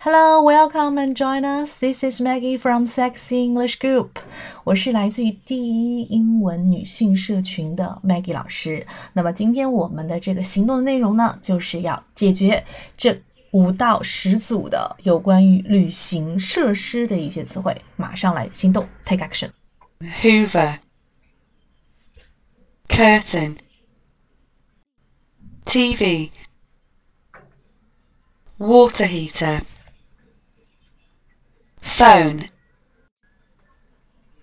Hello, welcome and join us. This is Maggie from Sexy English Group. 我是来自于第一英文女性社群的 Maggie 老师。那么今天我们的这个行动的内容呢，就是要解决这五到十组的有关于旅行设施的一些词汇。马上来行动，take action。 Hoover, curtain, TV, water heater, phone,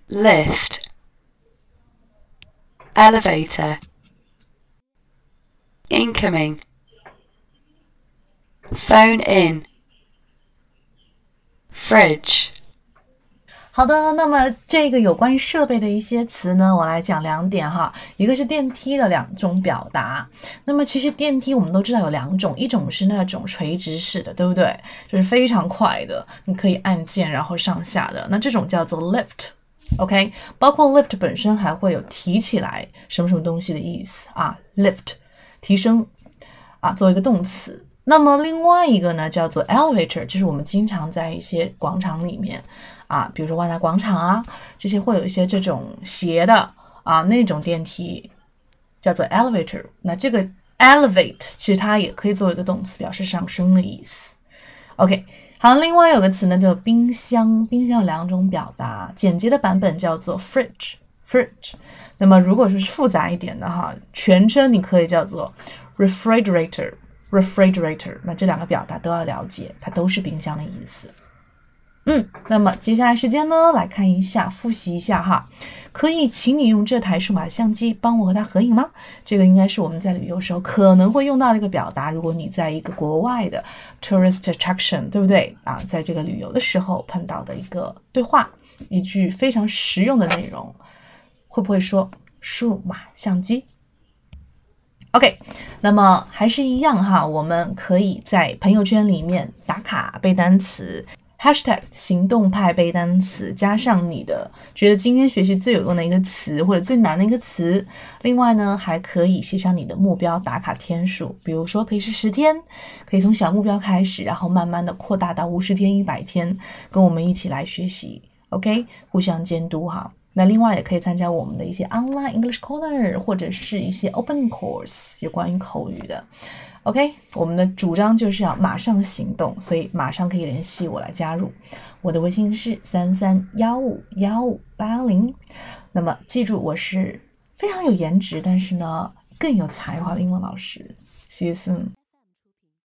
lift, elevator, incoming, phone in, fridge. 好的，那么这个有关设备的一些词呢，我来讲两点哈。一个是电梯的两种表达。那么其实电梯我们都知道有两种，一种是那种垂直式的，对不对？就是非常快的，你可以按键然后上下的，那这种叫做 lift。OK，包括 lift 本身还会有提起来什么什么东西的意思啊，lift 提升啊，作为一个动词。那么另外一个呢，叫做 elevator，就是我们经常在一些广场里面啊，比如说万达广场啊，这些会有一些这种斜的啊那种电梯，叫做 elevator。那这个 elevate 其实它也可以作为一个动词，表示上升的意思。OK，好，另外有个词呢叫冰箱，冰箱有两种表达，简洁的版本叫做 fridge，fridge。那么如果说是复杂一点的哈，全称你可以叫做 refrigerator。refrigerator，那这两个表达都要了解，它都是冰箱的意思。嗯，那么接下来时间呢，来看一下，复习一下哈。可以请你用这台数码相机帮我和它合影吗？这个应该是我们在旅游时候可能会用到的一个表达。如果你在一个国外的 tourist attraction，对不对啊？在这个旅游的时候碰到的一个对话，一句非常实用的内容，会不会说数码相机？OK，那么还是一样哈，我们可以在朋友圈里面打卡背单词，#hashtag 行动派背单词，加上你的觉得今天学习最有用的一个词或者最难的一个词。另外呢，还可以写上你的目标打卡天数，比如说可以是十天，可以从小目标开始，然后慢慢的扩大到五十天、一百天，跟我们一起来学习。OK，互相监督哈。那另外也可以参加我们的一些 online English corner 或者是一些 open course 有关于口语的。OK，我们的主张就是要马上行动，所以马上可以联系我来加入。我的微信是三三幺五幺五八零。那么记住，我是非常有颜值，但是呢更有才华的英文老师。See you soon.